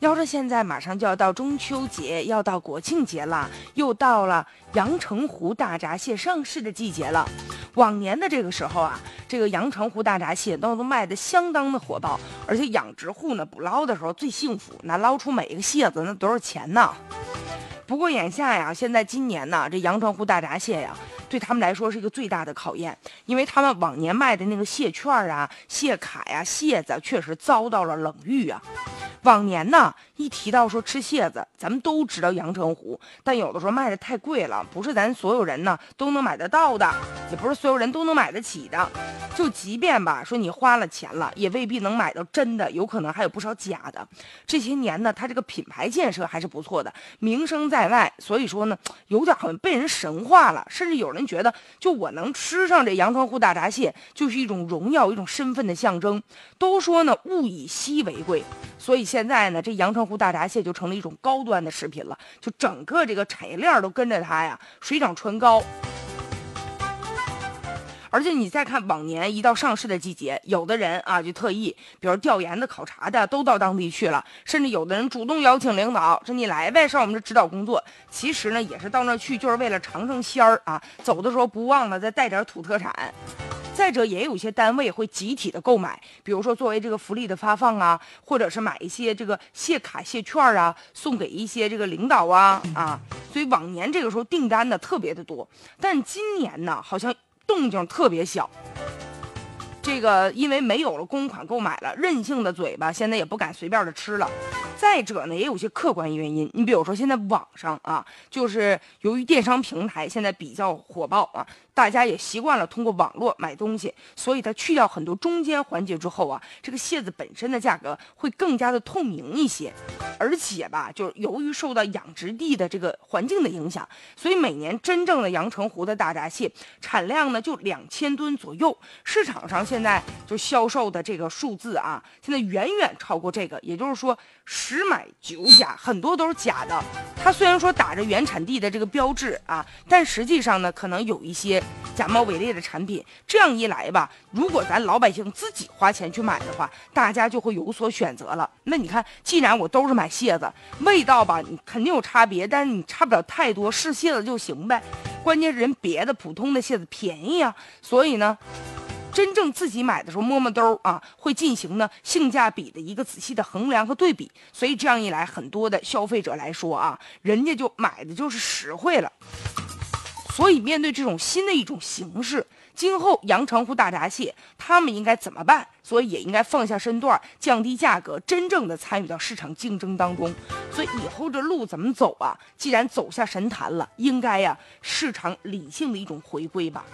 要说现在马上就要到中秋节，要到国庆节了，又到了阳澄湖大闸蟹上市的季节了。往年的这个时候啊，这个阳澄湖大闸蟹都都卖的相当的火爆，而且养殖户呢捕捞的时候最幸福，那捞出每一个蟹子那多少钱呢？不过眼下呀，现在今年呢，这阳澄湖大闸蟹呀，对他们来说是一个最大的考验，因为他们往年卖的那个蟹券啊、蟹卡呀、蟹子确实遭到了冷遇啊。往年呢，一提到说吃蟹子，咱们都知道阳澄湖，但有的时候卖的太贵了，不是咱所有人呢都能买得到的，也不是所有人都能买得起的。就即便吧，说你花了钱了，也未必能买到真的，有可能还有不少假的。这些年呢，它这个品牌建设还是不错的，名声在外，所以说呢，有点好像被人神化了，甚至有人觉得，就我能吃上这阳澄湖大闸蟹，就是一种荣耀，一种身份的象征。都说呢，物以稀为贵。所以现在呢，这阳澄湖大闸蟹就成了一种高端的食品了，就整个这个产业链都跟着它呀，水涨船高。而且你再看往年一到上市的季节，有的人啊就特意，比如调研的、考察的，都到当地去了，甚至有的人主动邀请领导说你来呗，上我们这指导工作。其实呢，也是到那去就是为了尝尝鲜儿啊，走的时候不忘了再带点土特产。再者，也有些单位会集体的购买，比如说作为这个福利的发放啊，或者是买一些这个蟹卡、蟹券啊，送给一些这个领导啊啊。所以往年这个时候订单呢特别的多，但今年呢好像动静特别小。这个因为没有了公款购买了，任性的嘴巴现在也不敢随便的吃了。再者呢，也有些客观原因，你比如说现在网上啊，就是由于电商平台现在比较火爆啊。大家也习惯了通过网络买东西，所以它去掉很多中间环节之后啊，这个蟹子本身的价格会更加的透明一些。而且吧，就是由于受到养殖地的这个环境的影响，所以每年真正的阳澄湖的大闸蟹产量呢就两千吨左右。市场上现在就销售的这个数字啊，现在远远超过这个，也就是说十买九假，很多都是假的。它虽然说打着原产地的这个标志啊，但实际上呢，可能有一些。假冒伪劣的产品，这样一来吧，如果咱老百姓自己花钱去买的话，大家就会有所选择了。那你看，既然我都是买蟹子，味道吧，你肯定有差别，但是你差不了太多，是蟹子就行呗。关键人别的普通的蟹子便宜啊，所以呢，真正自己买的时候摸摸兜啊，会进行呢性价比的一个仔细的衡量和对比。所以这样一来，很多的消费者来说啊，人家就买的就是实惠了。所以，面对这种新的一种形式，今后阳澄湖大闸蟹他们应该怎么办？所以也应该放下身段，降低价格，真正的参与到市场竞争当中。所以以后这路怎么走啊？既然走下神坛了，应该呀，市场理性的一种回归吧。